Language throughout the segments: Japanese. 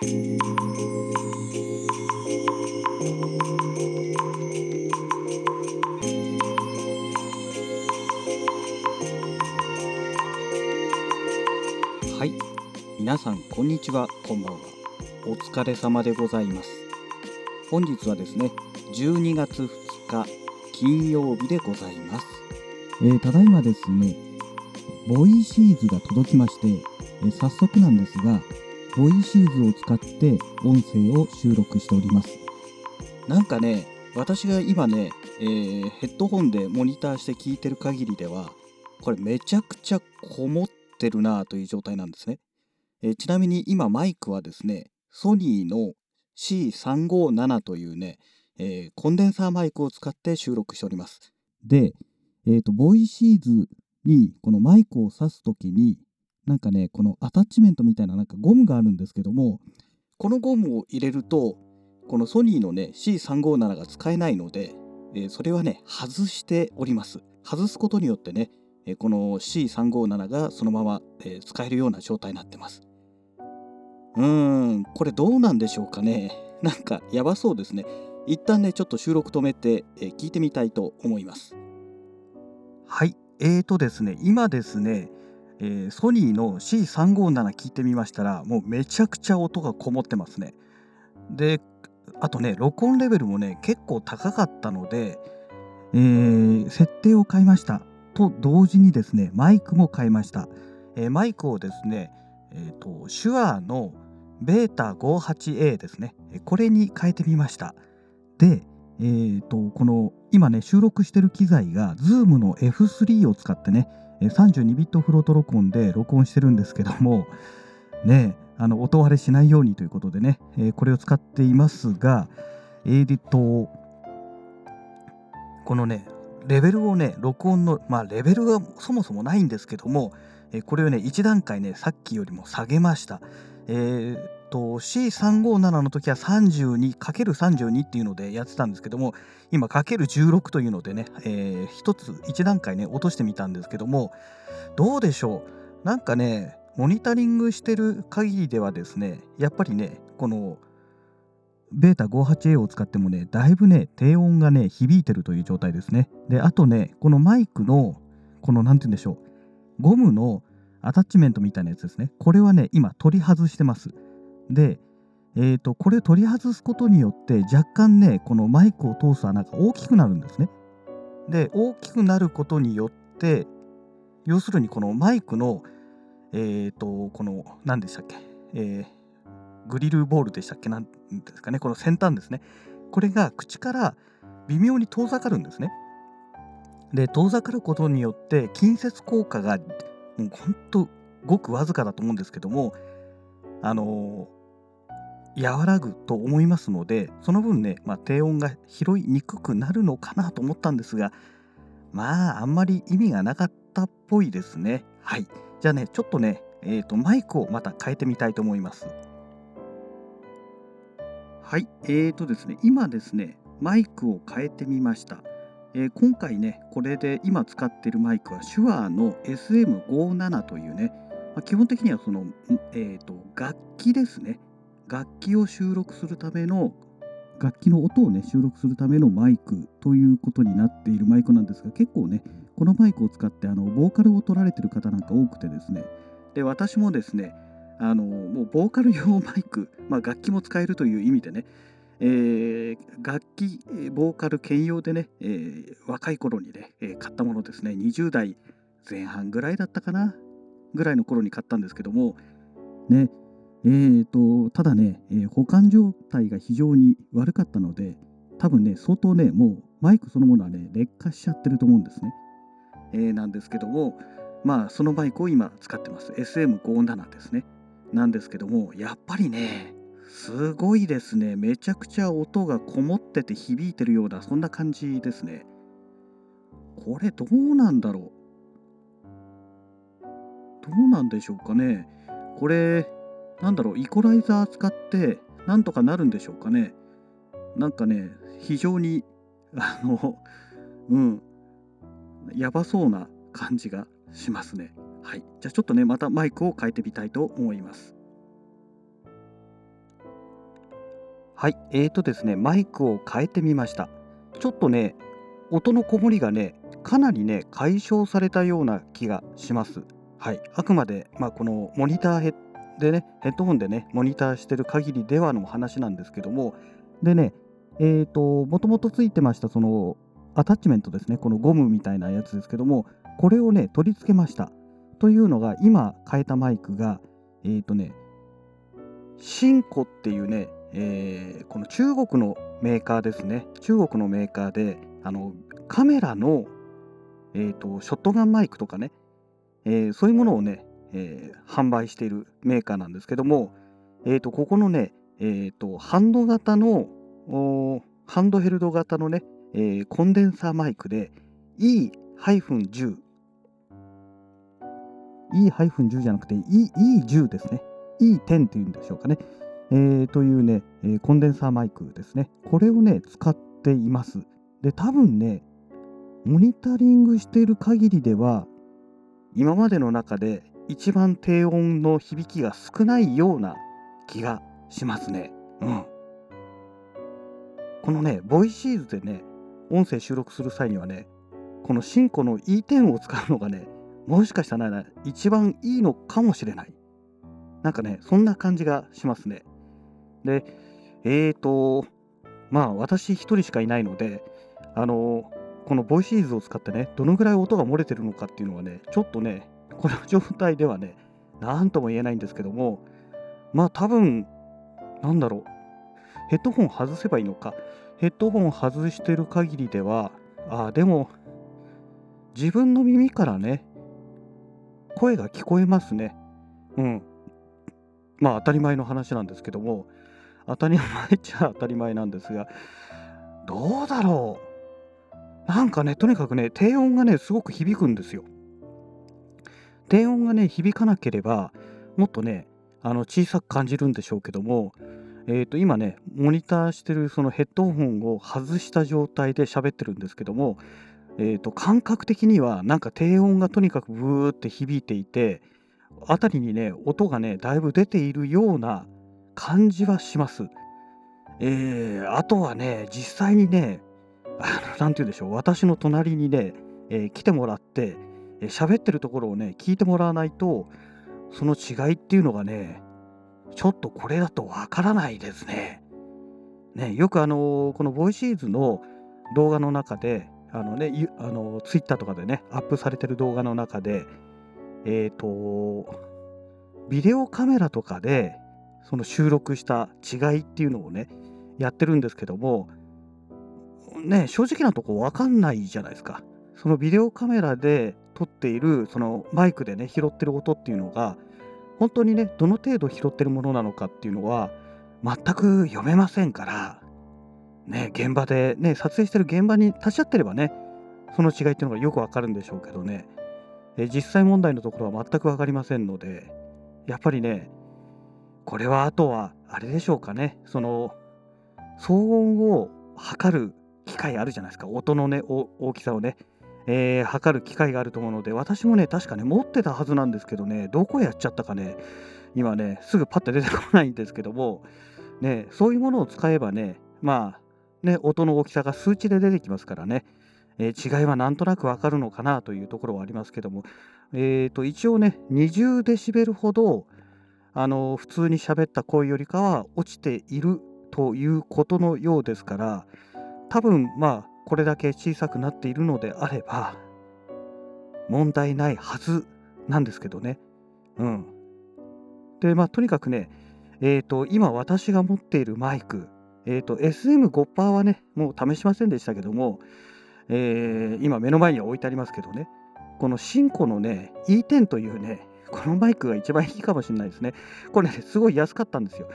はい。皆さんこんにちは。こんばんは。お疲れ様でございます。本日はですね12月2日金曜日でございます、えーただいまですねボイシーズが届きまして、えー早速なんですがボイシーズを使って音声を収録しております。なんかね私が今ね、えーヘッドホンでモニターして聞いてる限りではこれめちゃくちゃこもってるなという状態なんですね、えーちなみに今マイクはですねソニーの C357 というね、えーコンデンサーマイクを使って収録しております。で、えーとボイシーズにこのマイクを挿す時になんかねこのアタッチメントみたいななんかゴムがあるんですけどもこのゴムを入れるとこのソニーのね C357 が使えないので、えーそれはね外しております。外すことによってね、えーこの C357 がそのまま、えー使えるような状態になってます。うーんこれどうなんでしょうかね。なんかやばそうですね。一旦ねちょっと収録止めて、え聞いてみたいと思います。はい。えーとですね今ですねえーソニーの C357 聞いてみましたらもうめちゃくちゃ音がこもってますね。であとね録音レベルもね結構高かったので、えー設定を変えました。と同時にですねマイクも変えました、えーマイクをですねえーと手話のベータ 58A ですねこれに変えてみました。でえーとこの今ね収録してる機材が Zoom の F3 を使ってね32ビットフロート録音で録音してるんですけどもねあの音割れしないようにということでね、えこれを使っていますがえーとこのねレベルをね録音のまあレベルがそもそもないんですけども、えこれをね1段階ねさっきよりも下げました。えーと C357 の時は 32×32 っていうのでやってたんですけども今 ×16 というのでね、えー、1つ1段階ね落としてみたんですけどもどうでしょう？なんかねモニタリングしてる限りではですねやっぱりねこのベータ 58A を使ってもねだいぶね低音がね響いてるという状態ですね。であとねこのマイクのこの何て言うんでしょうゴムのアタッチメントみたいなやつですね。これはね今取り外してます。でえー、とこれ取り外すことによって若干ねこのマイクを通す穴が大きくなるんですね。で大きくなることによって要するにこのマイクのえっ、とこの何でしたっけ、えーグリルボールでしたっけなんですかねこの先端ですね。これが口から微妙に遠ざかるんですね。で遠ざかることによって近接効果がもうほんとごくわずかだと思うんですけどもあの和らぐと思いますのでその分ね、まあ、低音が拾いにくくなるのかなと思ったんですがまああんまり意味がなかったっぽいですね。はい。じゃあねちょっとねえー、とマイクをまた変えてみたいと思います。はい。えーとですね今ですねマイクを変えてみました、えー今回ねこれで今使ってるマイクは手話の SM57 というね、まあ基本的にはその、えー、と楽器ですね。楽器を収録するための楽器の音をね収録するためのマイクということになっているマイクなんですが結構ねこのマイクを使ってあのボーカルを取られてる方なんか多くてですね。で私もですねあのもうボーカル用マイク、まあ、楽器も使えるという意味でね、えー楽器ボーカル兼用でね、えー若い頃にね、えー買ったものですね。20代前半ぐらいだったかなぐらいの頃に買ったんですけどもねえー、とただね、えー保管状態が非常に悪かったので多分ね相当ねもうマイクそのものはね劣化しちゃってると思うんですね、えーなんですけどもまあそのマイクを今使ってます。SM57 ですね。なんですけどもやっぱりねすごいですね。めちゃくちゃ音がこもってて響いてるようなそんな感じですね。これどうなんだろう。どうなんでしょうかね。これなんだろうイコライザー使ってなんとかなるんでしょうかね。なんかね非常にあの うん。やばそうな感じがしますね。はい。じゃあちょっとねまたマイクを変えてみたいと思います。はい、えーとですね、マイクを変えてみました。ちょっとね、音のこもりがね、かなりね、解消されたような気がします。はい、あくまで、まあ、このモニターヘッでね、ヘッドホンでね、モニターしてる限りではの話なんですけども、でね、えーと、もともとついてました、その、アタッチメントですね、このゴムみたいなやつですけども、これをね、取り付けました。というのが、今変えたマイクが、えーとね、シンコっていうね、えー、この中国のメーカーですね中国のメーカーであのカメラの、えーと、ショットガンマイクとかね、えー、そういうものをね、えー、販売しているメーカーなんですけども、えーと、ここのね、えーと、ハンド型のハンドヘルド型のね、えー、コンデンサーマイクで E-10 E-10 じゃなくて E10 ですね E10 っていうんでしょうかねえー、というね、えー、コンデンサーマイクですね。これをね、使っています。で、多分ね、モニタリングしている限りでは、今までの中で一番低音の響きが少ないような気がしますね。うん。このね、ボイシーズでね、音声収録する際にはね、このシンコの E10 を使うのがね、もしかしたら、ね、一番いいのかもしれない。なんかね、そんな感じがしますね。で、えーと、まあ私一人しかいないので、あの、このボイシーズを使ってね、どのぐらい音が漏れてるのかっていうのはね、ちょっとね、この状態ではね、なんとも言えないんですけども、まあ多分、なんだろう、ヘッドホン外せばいいのか。ヘッドホン外してる限りでは、ああ、でも、自分の耳からね、声が聞こえますね。うん。まあ当たり前の話なんですけども、当たり前っちゃ当たり前なんですが、どうだろう。なんかね、とにかくね、低音がね、すごく響くんですよ。低音がね、響かなければ、もっとね、あの小さく感じるんでしょうけども、えー、と今ね、モニターしてるそのヘッドホンを外した状態で喋ってるんですけども、えー、と感覚的にはなんか低音がとにかくブーって響いていて、辺りにね、音がね、だいぶ出ているような感じはします。えー、あとはね、実際にね、何て言うんでしょう、私の隣にね、えー、来てもらって、喋、ってるところをね、聞いてもらわないと、その違いっていうのがね、ちょっとこれだとわからないですね。ね、よくあのこのボイシーズの動画の中で、あのね、あのツイッターとかでね、アップされてる動画の中で、えっ、ー、と、ビデオカメラとかでその収録した違いっていうのをねやってるんですけどもね正直なとこ分かんないじゃないですかそのビデオカメラで撮っているそのマイクでね拾ってる音っていうのが本当にねどの程度拾ってるものなのかっていうのは全く読めませんからね現場でね撮影してる現場に立ち会ってればねその違いっていうのがよくわかるんでしょうけどね。え実際問題のところは全く分かりませんのでやっぱりねこれはあとはあれでしょうかね。その騒音を測る機械あるじゃないですか。音のね大きさをね、えー、測る機械があると思うので私もね確かね持ってたはずなんですけどねどこやっちゃったかね今ねすぐパッて出てこないんですけどもねそういうものを使えばねまあね音の大きさが数値で出てきますからね、えー、違いはなんとなくわかるのかなというところはありますけどもえーと一応ね20デシベルほどあの普通に喋った声よりかは落ちているということのようですから多分まあこれだけ小さくなっているのであれば問題ないはずなんですけどね。うん。でまあとにかくねえっ、ー、と今私が持っているマイクえっ、ー、と SM5% はねもう試しませんでしたけども、えー、今目の前には置いてありますけどねこのシンコのね E10 というねこのマイクが一番いいかもしれないですね。これね、すごい安かったんですよ。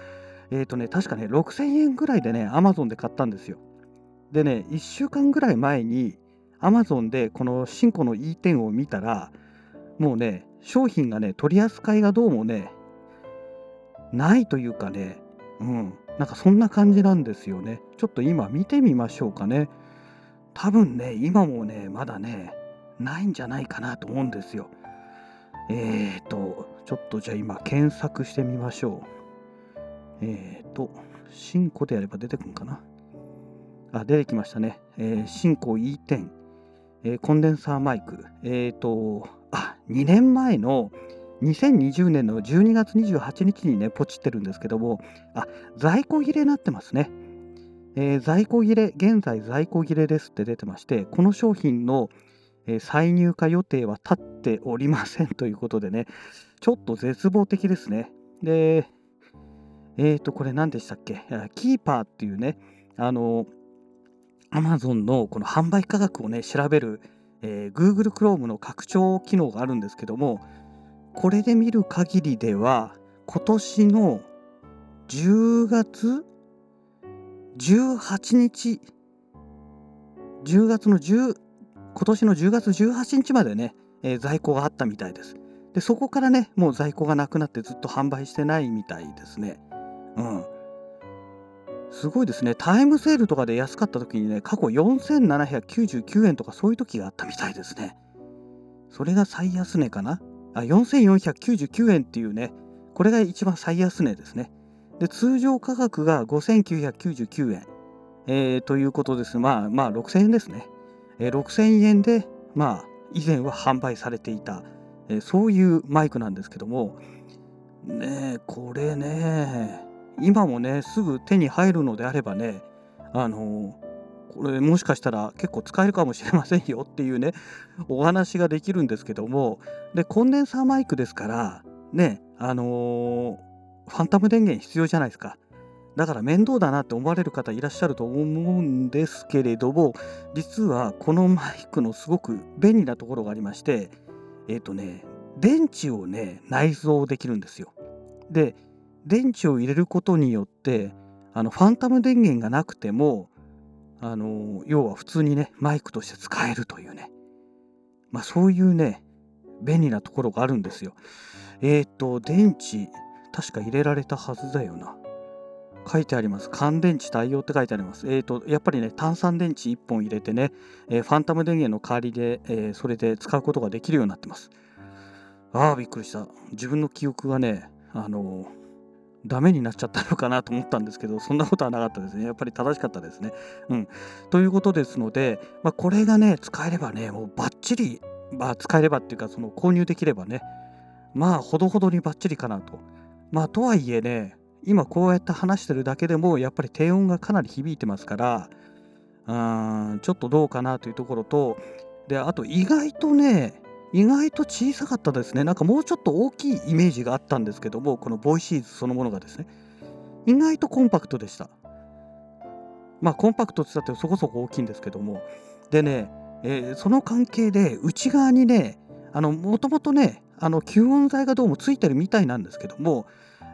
えっ、ー、とね、確かね、6000円ぐらいでね、Amazon で買ったんですよ。でね、1週間ぐらい前に Amazon でこのシンコの E10 を見たら、もうね、商品がね、取り扱いがどうもね、ないというかね、うん、なんかそんな感じなんですよね。ちょっと今見てみましょうかね。多分ね、今もね、まだね、ないんじゃないかなと思うんですよ。えーと、ちょっとじゃあ今検索してみましょう。えーと、新コでやれば出てくるんかな。あ、出てきましたね。えー、新コ E10、えー、コンデンサーマイク。えっ、ー、と、あ、2年前の2020年の12月28日にね、ポチってるんですけども、あ、在庫切れになってますね。えー、在庫切れ、現在在庫切れですって出てまして、この商品の、えー、再入荷予定は立っておりませんということでね、ちょっと絶望的ですね。で、えっ、ー、と、これ何でしたっけ？キーパーっていうね、あの、Amazon のこの販売価格をね、調べる、えー、Google Chrome の拡張機能があるんですけども、これで見る限りでは、今年の10月18日、10月の10、今年の10月18日までね、えー、在庫があったみたいです。で、そこからね、もう在庫がなくなってずっと販売してないみたいですね。うん。すごいですね。タイムセールとかで安かった時にね、過去4799円とかそういう時があったみたいですね。それが最安値かな？あ、4499円っていうね、これが一番最安値ですね。で、通常価格が5999円、えー、ということです。まあ、まあ、6000円ですね。えー、6000円で、まあ、以前は販売されていた、えー、そういうマイクなんですけども、ねえこれねえ、今もね、すぐ手に入るのであればね、あのこれもしかしたら結構使えるかもしれませんよっていうね、お話ができるんですけども、で、コンデンサーマイクですから、ね、あのファンタム電源必要じゃないですか。だから面倒だなって思われる方いらっしゃると思うんですけれども、実はこのマイクのすごく便利なところがありまして、えっ、ー、とね、電池をね、内蔵できるんですよ。で、電池を入れることによって、あのファンタム電源がなくても、あの要は普通にね、マイクとして使えるというね、まあそういうね、便利なところがあるんですよ。えっ、ー、と、電池、確か入れられたはずだよな。書いてあります。乾電池対応って書いてあります。えっ、ー、と、やっぱりね、炭酸電池1本入れてね、えー、ファンタム電源の代わりで、えー、それで使うことができるようになってます。ああ、びっくりした。自分の記憶がね、あのダメになっちゃったのかなと思ったんですけど、そんなことはなかったですね。やっぱり正しかったですね。うん。ということですので、まあ、これがね、使えればね、もうバッチリ、まあ、使えればっていうか、その購入できればね、まあ、ほどほどにバッチリかなと。まあとはいえね今こうやって話してるだけでもやっぱり低音がかなり響いてますからうーんちょっとどうかなというところとであと意外とね意外と小さかったですね。なんかもうちょっと大きいイメージがあったんですけどもこのボイシーズそのものがですね。意外とコンパクトでした。まあコンパクトって言ったってそこそこ大きいんですけども。でね、えー、その関係で内側にねあのもともとねあの吸音材がどうもついてるみたいなんですけども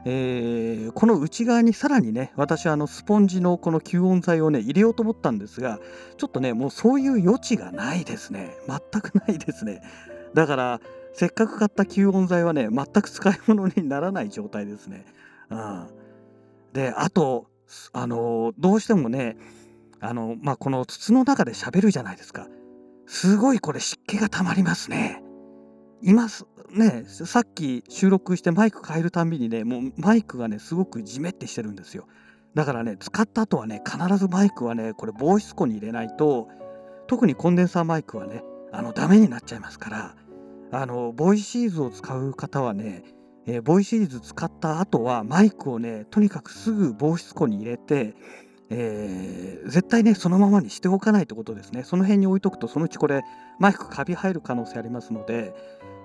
えー、この内側にさらにね私はあのスポンジのこの吸音材をね入れようと思ったんですがちょっとねもうそういう余地がないですね。全くないですね。だからせっかく買った吸音材はね全く使い物にならない状態ですね、うん、であとあのどうしてもねあのまあこの筒の中で喋るじゃないですか。すごいこれ湿気がたまりますね。今ねさっき収録してマイク変えるたんびにねもうマイクがねすごくじめってしてるんですよ。だからね使った後はね必ずマイクはねこれ防湿庫に入れないと特にコンデンサーマイクはねあのダメになっちゃいますからあのボイシーズを使う方はね、えー、ボイシーズ使った後はマイクをねとにかくすぐ防湿庫に入れてえー、絶対ねそのままにしておかないってことですね。その辺に置いとくとそのうちこれマイクカビ入る可能性ありますので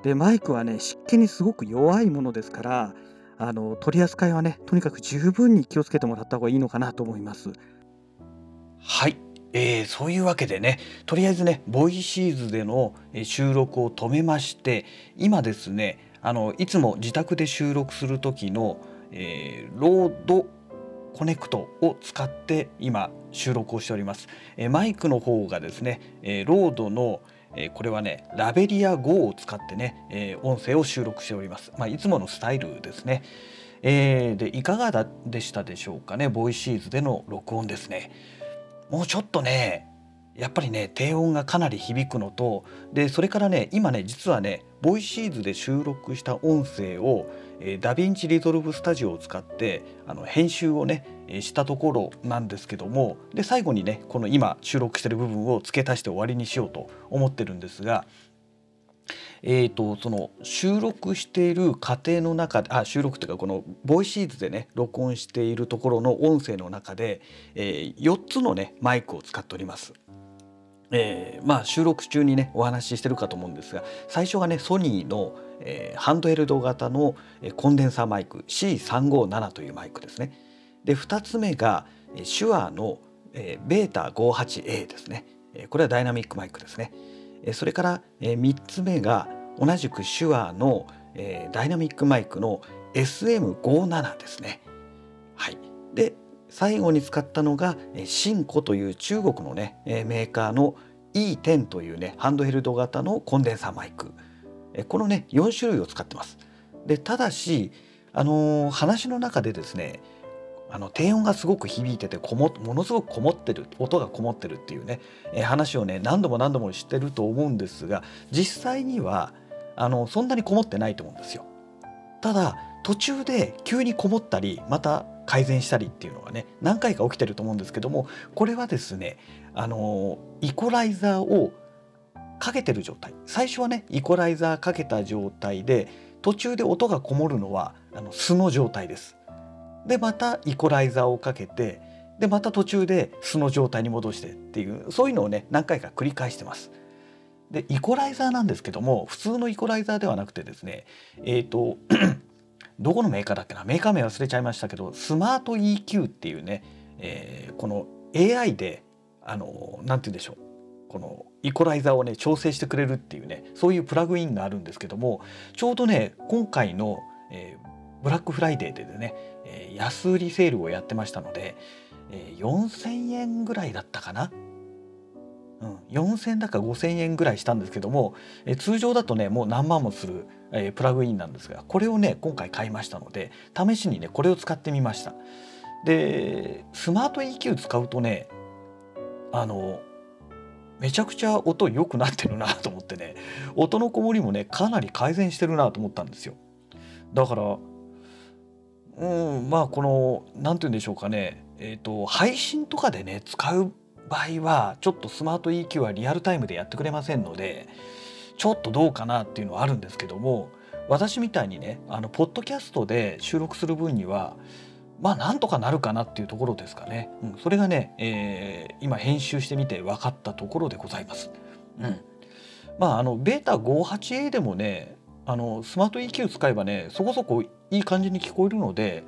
でマイクはね湿気にすごく弱いものですからあの取り扱いはねとにかく十分に気をつけてもらった方がいいのかなと思います。はい、えー、そういうわけでねとりあえずねボイシーズでの収録を止めまして今ですねあのいつも自宅で収録する時の、えー、 RODE Connect を使って今収録をしております。えマイクの方がですね、えロードのえこれはねラベリア GO を使ってね、え音声を収録しております、まあ、いつものスタイルですね、えー、でいかがでしたでしょうかねボイシーズでの録音ですね。もうちょっとねやっぱりね低音がかなり響くのとでそれからね今ね実はねボイシーズで収録した音声を、えー、 DaVinci Resolve Studio を使ってあの編集をねえしたところなんですけどもで最後にねこの今収録してる部分を付け足して終わりにしようと思ってるんですがえーと、その収録している過程の中であ収録というかこのボイシーズでね録音しているところの音声の中で、えー、4つのねマイクを使っております。えー、まあ収録中にねお話ししてるかと思うんですが最初がねソニーの、えー、ハンドヘルド型のコンデンサーマイク C357 というマイクですね。で2つ目が手話の、えベータ 58a ですね。これはダイナミックマイクですね。それから3つ目が同じく手話のダイナミックマイクの SM57 ですね。はい、で最後に使ったのがシンコという中国のねメーカーの E10 というねハンドヘルド型のコンデンサーマイクこのね4種類を使ってます。でただしあのー、話の中でですねあの低音がすごく響いててこもものすごくこもってる音がこもってるっていうね、え話をね何度も何度もしてると思うんですが実際にはあのそんなにこもってないと思うんですよ。ただ途中で急にこもったりまた改善したりっていうのがね何回か起きてると思うんですけどもこれはですねあのイコライザーをかけてる状態最初はねイコライザーかけた状態で途中で音がこもるのはあの素の状態です。でまたイコライザーをかけてでまた途中で素の状態に戻してっていうそういうのをね何回か繰り返してます。でイコライザーなんですけども普通のイコライザーではなくてですねえっ、ー、とどこのメーカーだっけなメーカー名忘れちゃいましたけどスマート EQ っていうね、えー、この AI であの何て言うんでしょうこのイコライザーをね調整してくれるっていうねそういうプラグインがあるんですけどもちょうどね今回の、えー、ブラックフライデーでねえー、安売りセールをやってましたので、えー、4,000円ぐらいだったかな？うん、4,000だか5,000円ぐらいしたんですけども、えー、通常だとねもう何万もする、えー、プラグインなんですがこれをね今回買いましたので試しにねこれを使ってみました。でスマート EQ 使うとねあのめちゃくちゃ音良くなってるなと思ってね音のこもりもねかなり改善してるなと思ったんですよ。だからうん、まあこの何て言うんでしょうかね、えーと、配信とかでね使う場合はちょっとスマート EQ はリアルタイムでやってくれませんのでちょっとどうかなっていうのはあるんですけども私みたいにねあのポッドキャストで収録する分にはまあなんとかなるかなっていうところですかね、うん、それがね、えー、今編集してみて分かったところでございます。うん、まああのベータ 58A でもねあのスマート EQ 使えばねそこそこいい感じに聞こえるので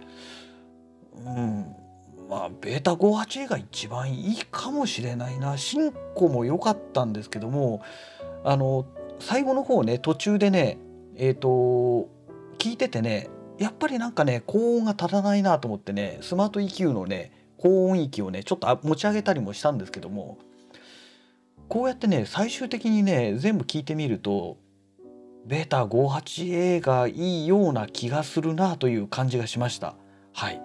うんまあベータ 58A が一番いいかもしれないな。進行も良かったんですけどもあの最後の方ね途中でねえっ、ー、と聞いててねやっぱりなんかね高音が足らないなと思ってねスマート EQ のね高音域をねちょっと持ち上げたりもしたんですけどもこうやってね最終的にね全部聞いてみるとベータ 58A がいいような気がするなという感じがしました。はい。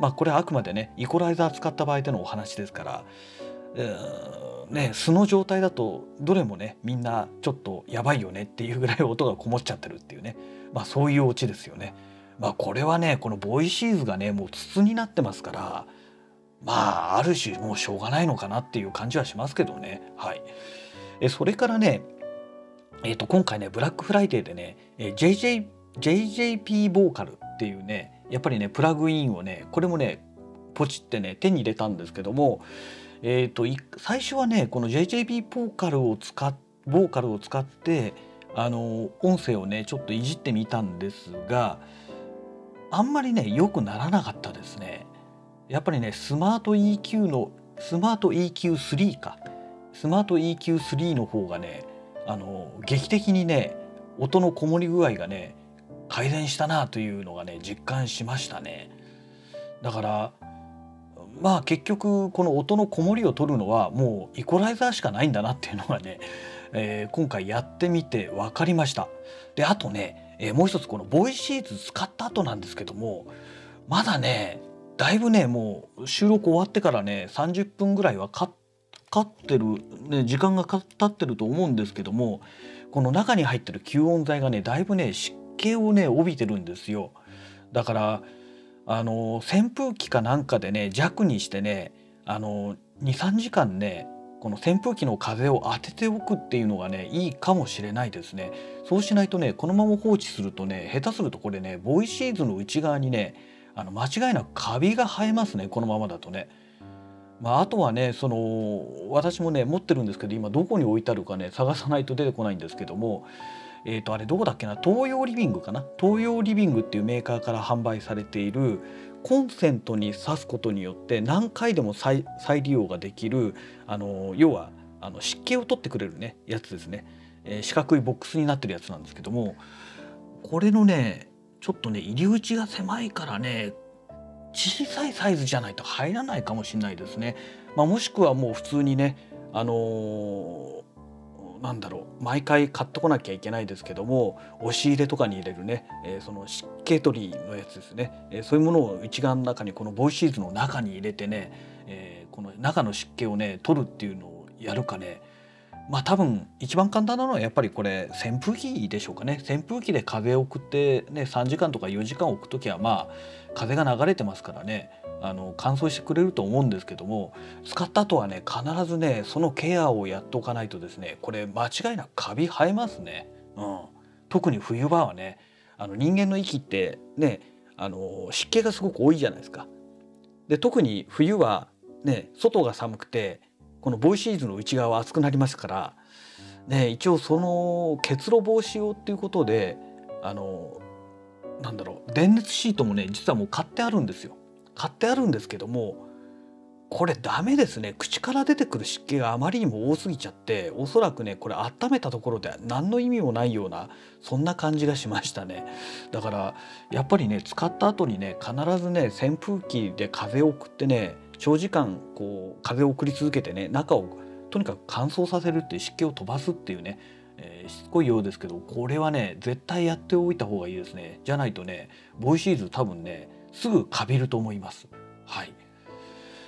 まあこれはあくまでねイコライザー使った場合でのお話ですから、えー、ね素の状態だとどれもねみんなちょっとやばいよねっていうぐらい音がこもっちゃってるっていうねまあそういうオチですよね。まあこれはねこのボイシーズがねもう筒になってますからまあある種もうしょうがないのかなっていう感じはしますけどね。はい。えそれからねえー、と今回ねブラックフライデーでね、えー、JJ JJP ボーカルっていうねやっぱりねプラグインをねこれもねポチってね手に入れたんですけどもえーと、最初はねこの JJP ボーカルを使っボーカルを使ってあの音声をねちょっといじってみたんですがあんまりね良くならなかったですね。やっぱりねスマート EQ のスマート EQ3 かスマート EQ3 の方がねあの劇的にね音のこもり具合がね改善したなというのがね実感しましたね。だからまあ結局この音のこもりを取るのはもうイコライザーしかないんだなっていうのがね、えー、今回やってみて分かりました。であとね、えー、もう一つこのボイシーズ使った後なんですけどもまだねだいぶねもう収録終わってからね30分ぐらいはかかってる、ね、時間が経ってると思うんですけどもこの中に入ってる吸音材がねだいぶね湿気をね帯びてるんですよ。だからあの扇風機かなんかでね弱にしてねあの23時間ねこの扇風機の風を当てておくっていうのがねいいかもしれないですねそうしないとねこのまま放置するとね下手するとこれねボイシーズの内側にねあの間違いなくカビが生えますねこのままだとね。まあ、あとはねその私もね持ってるんですけど今どこに置いてあるかね探さないと出てこないんですけどもえー、とあれどこだっけな東洋リビングかな？東洋リビングっていうメーカーから販売されているコンセントに挿すことによって何回でも再利用ができるあの要はあの湿気を取ってくれるねやつですね、えー、四角いボックスになってるやつなんですけどもこれのねちょっとね入り口が狭いからね小さいサイズじゃないと入らないかもしれないですね。まあ、もしくはもう普通にねあのーなんだろう毎回買ってこなきゃいけないですけども押し入れとかに入れるね、えー、その湿気取りのやつですね、えー、そういうものを内側の中にこのボイシーズの中に入れてね、えー、この中の湿気をね取るっていうのをやるかねまあ多分一番簡単なのはやっぱりこれ扇風機でしょうかね扇風機で風を送ってね3時間とか4時間置く時はまあ風が流れてますからねあの乾燥してくれると思うんですけども使った後はね必ずねそのケアをやっておかないとですねこれ間違いなくカビ生えますね。うん、特に冬場はねあの人間の息ってねあの湿気がすごく多いじゃないですか。で特に冬はね外が寒くてこのボイシーズの内側は熱くなりますから、ね、一応その結露防止用っていうことであのなんだろう電熱シートもね実はもう買ってあるんですよ。買ってあるんですけどもこれダメですね口から出てくる湿気があまりにも多すぎちゃっておそらくねこれ温めたところで何の意味もないようなそんな感じがしましたねだからやっぱりね使った後にね必ずね扇風機で風を送ってね長時間こう風を送り続けてね中をとにかく乾燥させるっていう湿気を飛ばすっていうね、えー、しつこいようですけどこれはね絶対やっておいた方がいいですねじゃないとねボイシーズ多分ねすぐかびると思います。はい、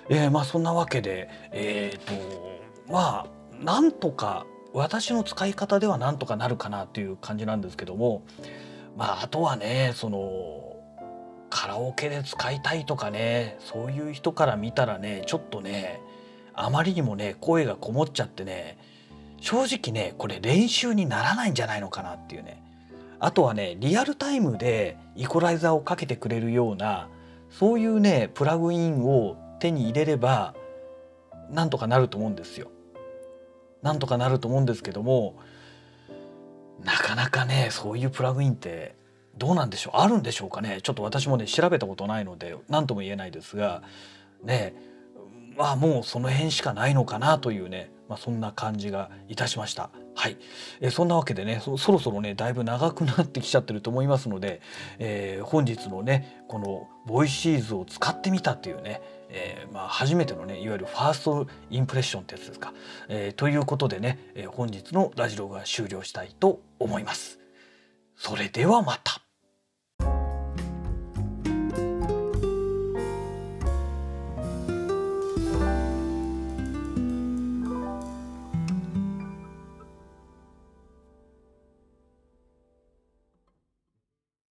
えー、まあそんなわけでえっ、ー、とまあなんとか私の使い方ではなんとかなるかなという感じなんですけどもまああとはねそのカラオケで使いたいとかねそういう人から見たらねちょっとねあまりにもね声がこもっちゃってね正直ねこれ練習にならないんじゃないのかなっていうねあとはねリアルタイムでイコライザーをかけてくれるようなそういうねプラグインを手に入れればなんとかなると思うんですよ。なんとかなると思うんですけどもなかなかねそういうプラグインってどうなんでしょう？あるんでしょうかね？ちょっと私もね調べたことないので何とも言えないですがねまあもうその辺しかないのかなというね、まあ、そんな感じがいたしました。はい、えそんなわけでねそろそろねだいぶ長くなってきちゃってると思いますので、えー、本日のねこのボイシーズを使ってみたっていうね、えー、まあ、初めてのねいわゆるファーストインプレッションってやつですか。えー、ということでね、え本日のラジオが終了したいと思います。それではまた。